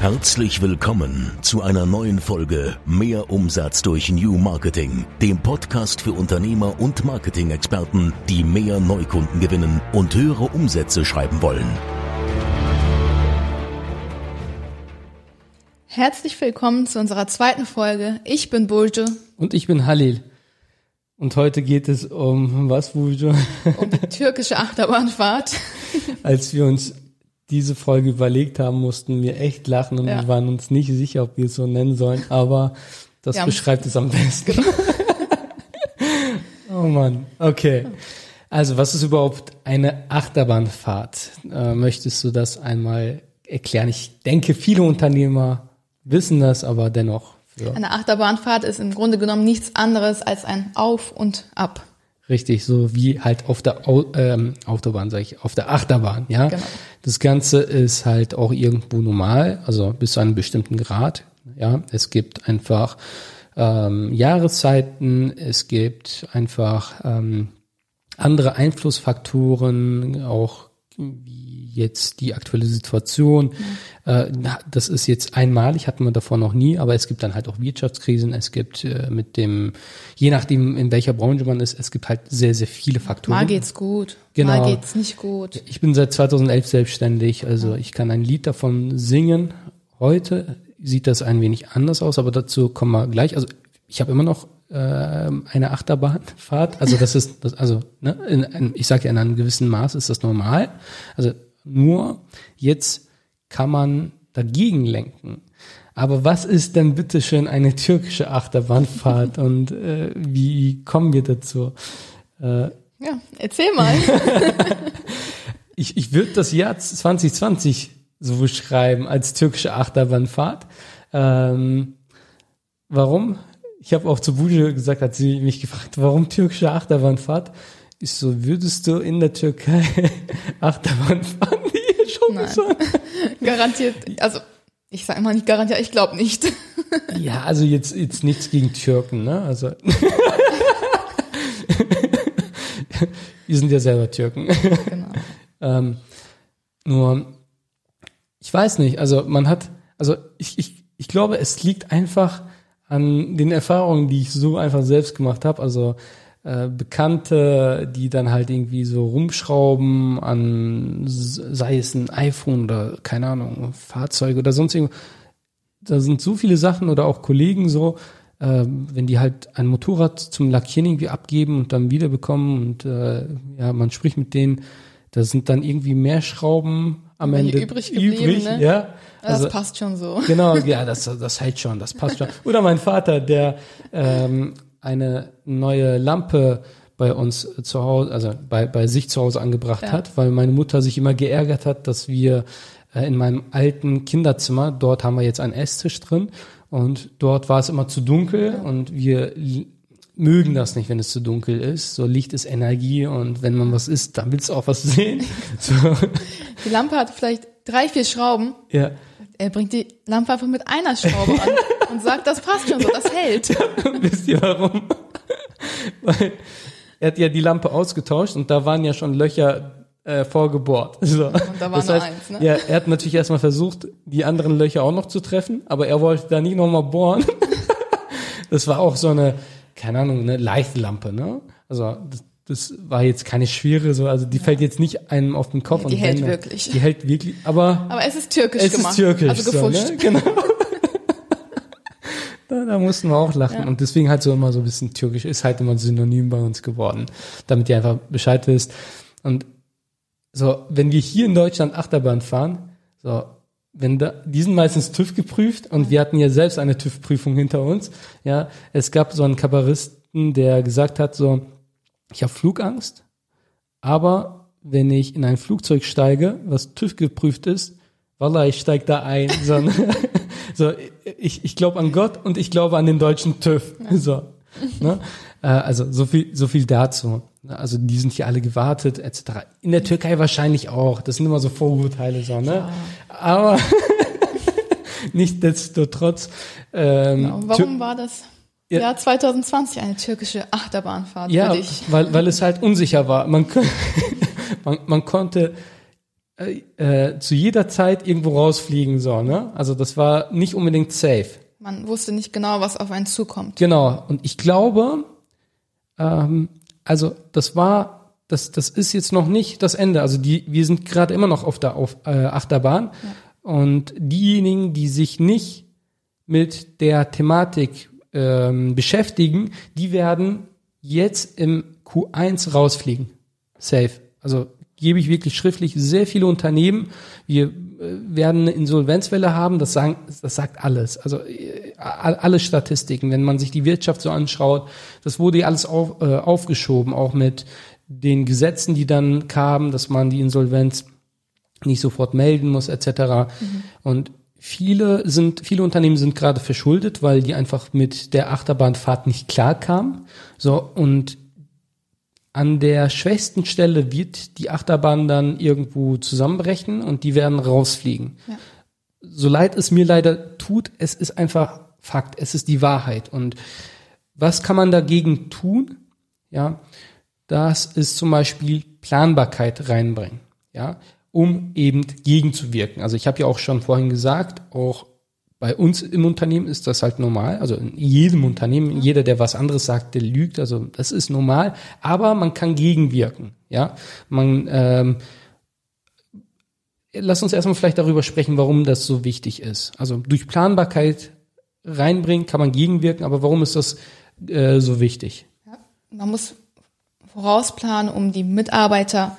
Herzlich willkommen zu einer neuen Folge Mehr Umsatz durch New Marketing, dem Podcast für Unternehmer und Marketing-Experten, die mehr Neukunden gewinnen und höhere Umsätze schreiben wollen. Herzlich willkommen zu unserer zweiten Folge. Ich bin Bulge. Und ich bin Halil. Und heute geht es um was, Bulge? Um die türkische Achterbahnfahrt. Als wir uns diese Folge überlegt haben, mussten wir echt lachen und ja. wir waren uns nicht sicher, ob wir es so nennen sollen, aber das beschreibt es am besten. Genau. oh Mann, okay. Also, was ist überhaupt eine Achterbahnfahrt? Äh, möchtest du das einmal erklären? Ich denke, viele Unternehmer wissen das, aber dennoch. Ja. Eine Achterbahnfahrt ist im Grunde genommen nichts anderes als ein Auf und Ab. Richtig, so wie halt auf der Au ähm, Autobahn, sage ich, auf der Achterbahn, ja. Genau. Das Ganze ist halt auch irgendwo normal, also bis zu einem bestimmten Grad. Ja, es gibt einfach ähm, Jahreszeiten, es gibt einfach ähm, andere Einflussfaktoren, auch wie jetzt die aktuelle Situation. Mhm. Äh, das ist jetzt einmalig, hatten wir davor noch nie, aber es gibt dann halt auch Wirtschaftskrisen, es gibt äh, mit dem, je nachdem in welcher Branche man ist, es gibt halt sehr, sehr viele Faktoren. Mal geht's gut, genau. mal geht's nicht gut. Ich bin seit 2011 selbstständig, also ich kann ein Lied davon singen. Heute sieht das ein wenig anders aus, aber dazu kommen wir gleich. Also ich habe immer noch äh, eine Achterbahnfahrt. Also das ist, das, also ne, in, in, ich sage ja in einem gewissen Maß ist das normal. Also nur jetzt kann man dagegen lenken. Aber was ist denn bitteschön eine türkische Achterbahnfahrt und äh, wie kommen wir dazu? Äh, ja, erzähl mal. ich ich würde das Jahr 2020 so beschreiben als türkische Achterbahnfahrt. Ähm, warum? Ich habe auch zu Buja gesagt, hat sie mich gefragt, warum türkische Achterbahnfahrt? Ich so, würdest du in der Türkei Achterbahn fahren? schon Nein. so. Garantiert, also ich sage mal nicht garantiert, ich glaube nicht. ja, also jetzt, jetzt nichts gegen Türken, ne? Also. Wir sind ja selber Türken. Genau. ähm, nur, ich weiß nicht, also man hat, also ich, ich, ich glaube, es liegt einfach an den Erfahrungen, die ich so einfach selbst gemacht habe. Also äh, Bekannte, die dann halt irgendwie so rumschrauben an, sei es ein iPhone oder keine Ahnung, Fahrzeuge oder sonst irgendwas. Da sind so viele Sachen oder auch Kollegen so, äh, wenn die halt ein Motorrad zum Lackieren irgendwie abgeben und dann wiederbekommen und äh, ja, man spricht mit denen, da sind dann irgendwie mehr Schrauben am Ende übrig geblieben, übrig, ne? ja. Also, das passt schon so. Genau, ja, das, das hält schon, das passt schon. Oder mein Vater, der ähm, eine neue Lampe bei uns zu Hause, also bei, bei sich zu Hause angebracht ja. hat, weil meine Mutter sich immer geärgert hat, dass wir äh, in meinem alten Kinderzimmer, dort haben wir jetzt einen Esstisch drin und dort war es immer zu dunkel ja. und wir mögen das nicht, wenn es zu dunkel ist. So Licht ist Energie und wenn man was isst, dann willst du auch was sehen. So. Die Lampe hat vielleicht drei, vier Schrauben. Ja. Er bringt die Lampe einfach mit einer Schraube an und sagt, das passt schon so, das hält. Wisst ihr warum? Weil er hat ja die Lampe ausgetauscht und da waren ja schon Löcher äh, vorgebohrt. So. Und da war das nur heißt, eins, ne? Ja, er hat natürlich erstmal versucht, die anderen Löcher auch noch zu treffen, aber er wollte da nie nochmal bohren. das war auch so eine, keine Ahnung, eine Leichenlampe, ne? Also das, das war jetzt keine schwere, so, also die ja. fällt jetzt nicht einem auf den Kopf. Nee, die und hält wenn, wirklich. Die hält wirklich, aber. Aber es ist türkisch es gemacht. Es ist türkisch. Also gefuscht. So, ne? Genau. Da, da mussten wir auch lachen. Ja. Und deswegen halt so immer so ein bisschen türkisch ist halt immer Synonym bei uns geworden. Damit ihr einfach Bescheid wisst. Und so, wenn wir hier in Deutschland Achterbahn fahren, so, wenn da, die sind meistens TÜV geprüft und wir hatten ja selbst eine TÜV-Prüfung hinter uns. Ja, es gab so einen Kabaristen, der gesagt hat, so, ich habe Flugangst, aber wenn ich in ein Flugzeug steige, was TÜV geprüft ist, Wallah, ich steig da ein. So, so ich, ich glaube an Gott und ich glaube an den deutschen TÜV. Ja. So, ne? Äh, also so viel, so viel dazu. Also die sind hier alle gewartet, etc. In der Türkei wahrscheinlich auch. Das sind immer so Vorurteile, so, ne? Ja. Aber nichtsdestotrotz. Ähm, genau. Warum war das? Ja. Jahr 2020 eine türkische Achterbahnfahrt ja, für dich. Weil, weil es halt unsicher war. Man, man, man konnte äh, zu jeder Zeit irgendwo rausfliegen soll. Ne? Also das war nicht unbedingt safe. Man wusste nicht genau, was auf einen zukommt. Genau. Und ich glaube, ähm, also das war, das, das ist jetzt noch nicht das Ende. Also die, wir sind gerade immer noch auf der auf, äh, Achterbahn. Ja. Und diejenigen, die sich nicht mit der Thematik ähm, beschäftigen, die werden jetzt im Q1 rausfliegen. Safe. Also gebe ich wirklich schriftlich sehr viele Unternehmen. Wir äh, werden eine Insolvenzwelle haben, das, sagen, das sagt alles. Also äh, alle Statistiken, wenn man sich die Wirtschaft so anschaut, das wurde ja alles auf, äh, aufgeschoben, auch mit den Gesetzen, die dann kamen, dass man die Insolvenz nicht sofort melden muss, etc. Mhm. Und viele sind, viele Unternehmen sind gerade verschuldet, weil die einfach mit der Achterbahnfahrt nicht klar kamen. So, und an der schwächsten Stelle wird die Achterbahn dann irgendwo zusammenbrechen und die werden rausfliegen. Ja. So leid es mir leider tut, es ist einfach Fakt, es ist die Wahrheit. Und was kann man dagegen tun? Ja, das ist zum Beispiel Planbarkeit reinbringen, ja, um eben gegenzuwirken. Also ich habe ja auch schon vorhin gesagt, auch bei uns im Unternehmen ist das halt normal. Also in jedem Unternehmen, jeder, der was anderes sagt, der lügt. Also das ist normal. Aber man kann gegenwirken. Ja, man. Ähm, lass uns erstmal vielleicht darüber sprechen, warum das so wichtig ist. Also durch Planbarkeit reinbringen kann man gegenwirken, aber warum ist das äh, so wichtig? Ja, man muss vorausplanen, um die Mitarbeiter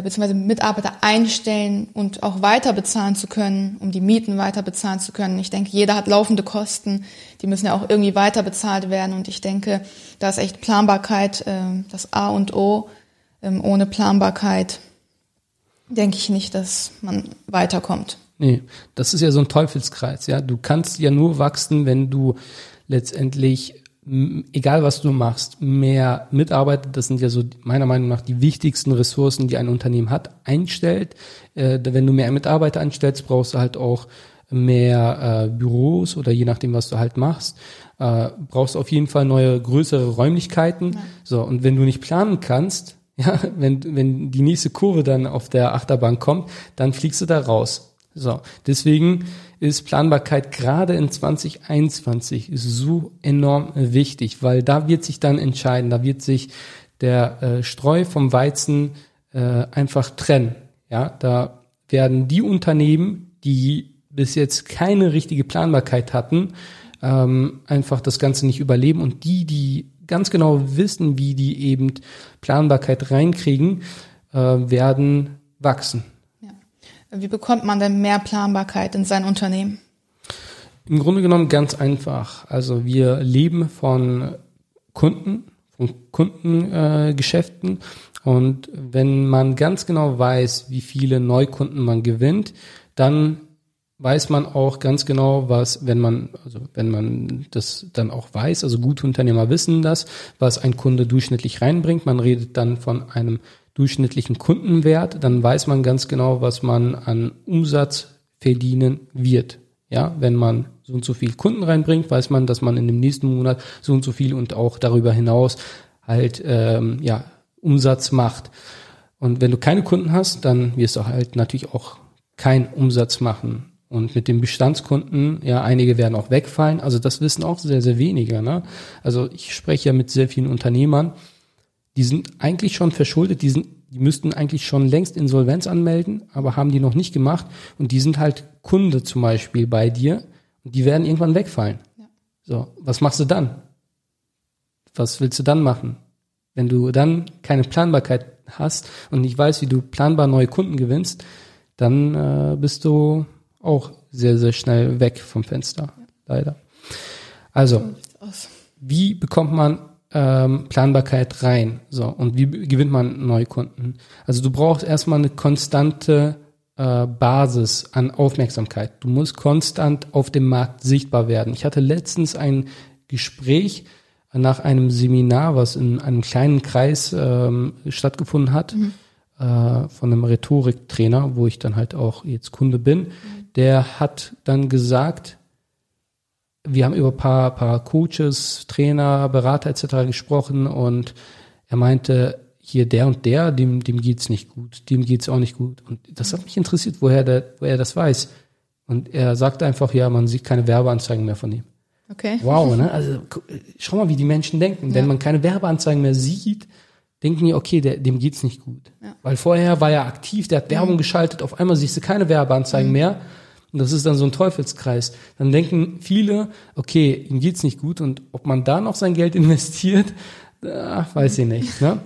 beziehungsweise Mitarbeiter einstellen und auch weiter bezahlen zu können, um die Mieten weiter bezahlen zu können. Ich denke, jeder hat laufende Kosten, die müssen ja auch irgendwie weiter bezahlt werden und ich denke, da ist echt Planbarkeit äh, das A und O. Ähm, ohne Planbarkeit denke ich nicht, dass man weiterkommt. Nee, das ist ja so ein Teufelskreis, ja. Du kannst ja nur wachsen, wenn du letztendlich egal was du machst, mehr Mitarbeiter, das sind ja so meiner Meinung nach die wichtigsten Ressourcen, die ein Unternehmen hat, einstellt. Äh, wenn du mehr Mitarbeiter anstellst, brauchst du halt auch mehr äh, Büros oder je nachdem, was du halt machst, äh, brauchst du auf jeden Fall neue, größere Räumlichkeiten. Ja. So, und wenn du nicht planen kannst, ja, wenn, wenn die nächste Kurve dann auf der Achterbahn kommt, dann fliegst du da raus. So, deswegen ist Planbarkeit gerade in 2021 so enorm wichtig, weil da wird sich dann entscheiden, da wird sich der äh, Streu vom Weizen äh, einfach trennen. Ja, da werden die Unternehmen, die bis jetzt keine richtige Planbarkeit hatten, ähm, einfach das Ganze nicht überleben und die, die ganz genau wissen, wie die eben Planbarkeit reinkriegen, äh, werden wachsen. Wie bekommt man denn mehr Planbarkeit in sein Unternehmen? Im Grunde genommen ganz einfach. Also wir leben von Kunden, von Kundengeschäften. Äh, und wenn man ganz genau weiß, wie viele Neukunden man gewinnt, dann weiß man auch ganz genau, was, wenn man, also wenn man das dann auch weiß, also gute Unternehmer wissen das, was ein Kunde durchschnittlich reinbringt. Man redet dann von einem durchschnittlichen Kundenwert, dann weiß man ganz genau, was man an Umsatz verdienen wird. Ja, wenn man so und so viel Kunden reinbringt, weiß man, dass man in dem nächsten Monat so und so viel und auch darüber hinaus halt ähm, ja Umsatz macht. Und wenn du keine Kunden hast, dann wirst du halt natürlich auch keinen Umsatz machen. Und mit den Bestandskunden, ja, einige werden auch wegfallen. Also das wissen auch sehr, sehr wenige. Ne? Also ich spreche ja mit sehr vielen Unternehmern die sind eigentlich schon verschuldet, die, sind, die müssten eigentlich schon längst Insolvenz anmelden, aber haben die noch nicht gemacht und die sind halt Kunde zum Beispiel bei dir und die werden irgendwann wegfallen. Ja. So, was machst du dann? Was willst du dann machen? Wenn du dann keine Planbarkeit hast und nicht weißt, wie du planbar neue Kunden gewinnst, dann äh, bist du auch sehr, sehr schnell weg vom Fenster, ja. leider. Also, wie bekommt man ähm, Planbarkeit rein. So, und wie gewinnt man neue Kunden? Also du brauchst erstmal eine konstante äh, Basis an Aufmerksamkeit. Du musst konstant auf dem Markt sichtbar werden. Ich hatte letztens ein Gespräch nach einem Seminar, was in einem kleinen Kreis ähm, stattgefunden hat, mhm. äh, von einem Rhetoriktrainer, wo ich dann halt auch jetzt Kunde bin. Mhm. Der hat dann gesagt, wir haben über paar, paar Coaches, Trainer, Berater etc. gesprochen und er meinte, hier der und der, dem, dem geht's nicht gut, dem geht's auch nicht gut. Und das hat mich interessiert, woher, der, woher er das weiß. Und er sagt einfach, ja, man sieht keine Werbeanzeigen mehr von ihm. Okay. Wow, ne? Also schau mal, wie die Menschen denken. Wenn Ja. man keine Werbeanzeigen mehr sieht, denken die, okay, der, dem geht's nicht gut. Ja. Weil vorher war er aktiv, der hat Werbung geschaltet, auf einmal siehst du keine Werbeanzeigen mehr. Und das ist dann so ein Teufelskreis. Dann denken viele, okay, ihm geht's nicht gut und ob man da noch sein Geld investiert, äh, weiß ich nicht. Ne?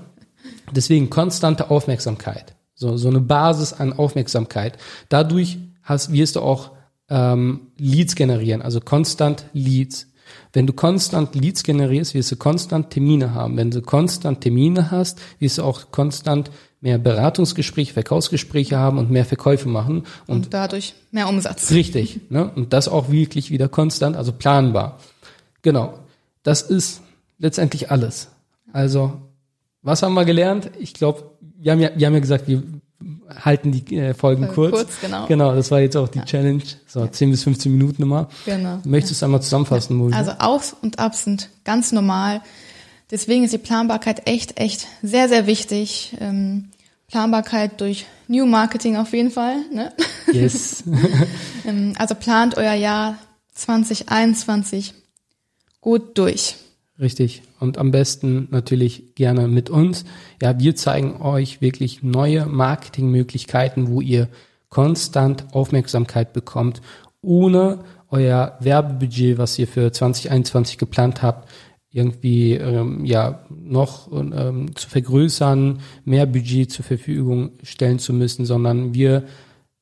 Deswegen konstante Aufmerksamkeit. So, so eine Basis an Aufmerksamkeit. Dadurch hast, wirst du auch ähm, Leads generieren, also konstant Leads. Wenn du konstant Leads generierst, wirst du konstant Termine haben. Wenn du konstant Termine hast, wirst du auch konstant mehr Beratungsgespräche, Verkaufsgespräche haben und mehr Verkäufe machen. Und Und dadurch mehr Umsatz. Richtig. Ne? Und das auch wirklich wieder konstant, also planbar. Genau. Das ist letztendlich alles. Also, was haben wir gelernt? Ich glaube, wir haben ja, wir haben ja gesagt, wir halten die äh, Folgen Folgen kurz. kurz, genau. Genau, das war jetzt auch die Challenge. So, 10 bis 15 Minuten immer. Genau. Möchtest du einmal zusammenfassen, Moni? Also Auf- und Abs sind ganz normal. Deswegen ist die Planbarkeit echt, echt sehr, sehr wichtig. Ähm, Planbarkeit durch New Marketing auf jeden Fall. Ne? yes. Ähm, also plant euer Jahr 2021 gut durch. Richtig. Und am besten natürlich gerne mit uns. Ja, wir zeigen euch wirklich neue Marketingmöglichkeiten, wo ihr konstant Aufmerksamkeit bekommt, ohne euer Werbebudget, was ihr für 2021 geplant habt, irgendwie ähm, ja noch ähm, zu vergrößern, mehr Budget zur Verfügung stellen zu müssen, sondern wir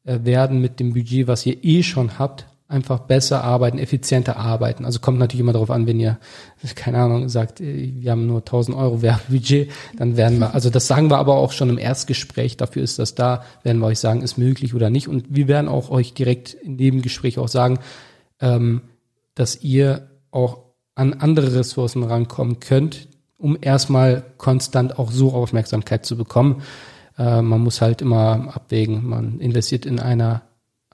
äh, werden mit dem Budget, was ihr eh schon habt, einfach besser arbeiten, effizienter arbeiten. Also kommt natürlich immer darauf an, wenn ihr, keine Ahnung, sagt, äh, wir haben nur 1000 Euro Werbebudget, dann werden wir, also das sagen wir aber auch schon im Erstgespräch, dafür ist das da, werden wir euch sagen, ist möglich oder nicht. Und wir werden auch euch direkt in dem Gespräch auch sagen, ähm, dass ihr auch an andere Ressourcen rankommen könnt, um erstmal konstant auch so Aufmerksamkeit zu bekommen. Äh, man muss halt immer abwägen, man investiert in einer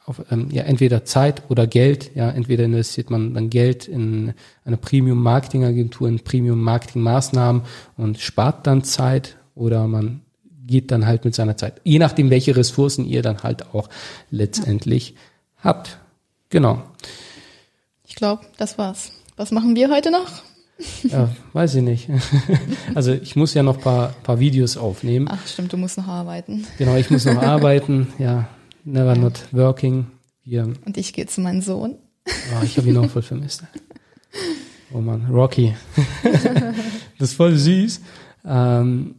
auf, ähm, ja, entweder Zeit oder Geld. Ja, entweder investiert man dann Geld in eine Premium-Marketing-Agentur, in Premium-Marketing-Maßnahmen und spart dann Zeit oder man geht dann halt mit seiner Zeit. Je nachdem, welche Ressourcen ihr dann halt auch letztendlich habt. Genau. Ich glaube, das war's. Was machen wir heute noch? Ja, weiß ich nicht. Also ich muss ja noch ein paar, paar Videos aufnehmen. Ach stimmt, du musst noch arbeiten. Genau, ich muss noch arbeiten. Ja, never not working. Wir Und ich gehe zu meinem Sohn. Oh, ich habe ihn auch voll vermisst. Oh man, Rocky. das ist voll süß. Ähm,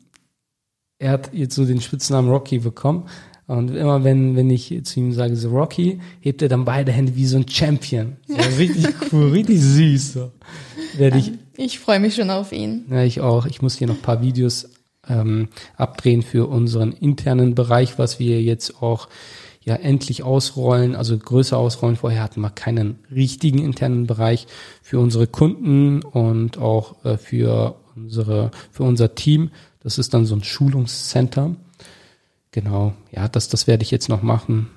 er hat jetzt so den Spitznamen Rocky bekommen. Und immer wenn, wenn ich zu ihm sage, so Rocky, hebt er dann beide Hände wie so ein Champion. So, richtig cool, richtig süß. So. Werde ich, Ich freue mich schon auf ihn. ja, ich auch. Ich muss hier noch ein paar Videos ähm, abdrehen für unseren internen Bereich, was wir jetzt auch ja endlich ausrollen, also größer ausrollen. Vorher hatten wir keinen richtigen internen Bereich für unsere Kunden und auch äh, für unsere für unser Team. Das ist dann so ein Schulungscenter. Genau, ja, das das werde ich jetzt noch machen.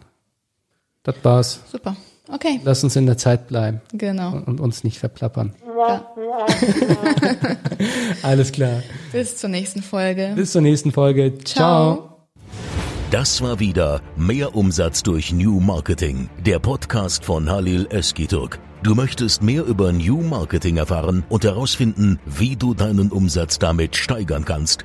Das war's. Super. Okay, Lass uns in der Zeit bleiben genau. und uns nicht verplappern. Ja. Alles klar. Bis zur nächsten Folge. Bis zur nächsten Folge. Ciao. Das war wieder Mehr Umsatz durch New Marketing, der Podcast von Halil Eskiturk. Du möchtest mehr über New Marketing erfahren und herausfinden, wie du deinen Umsatz damit steigern kannst?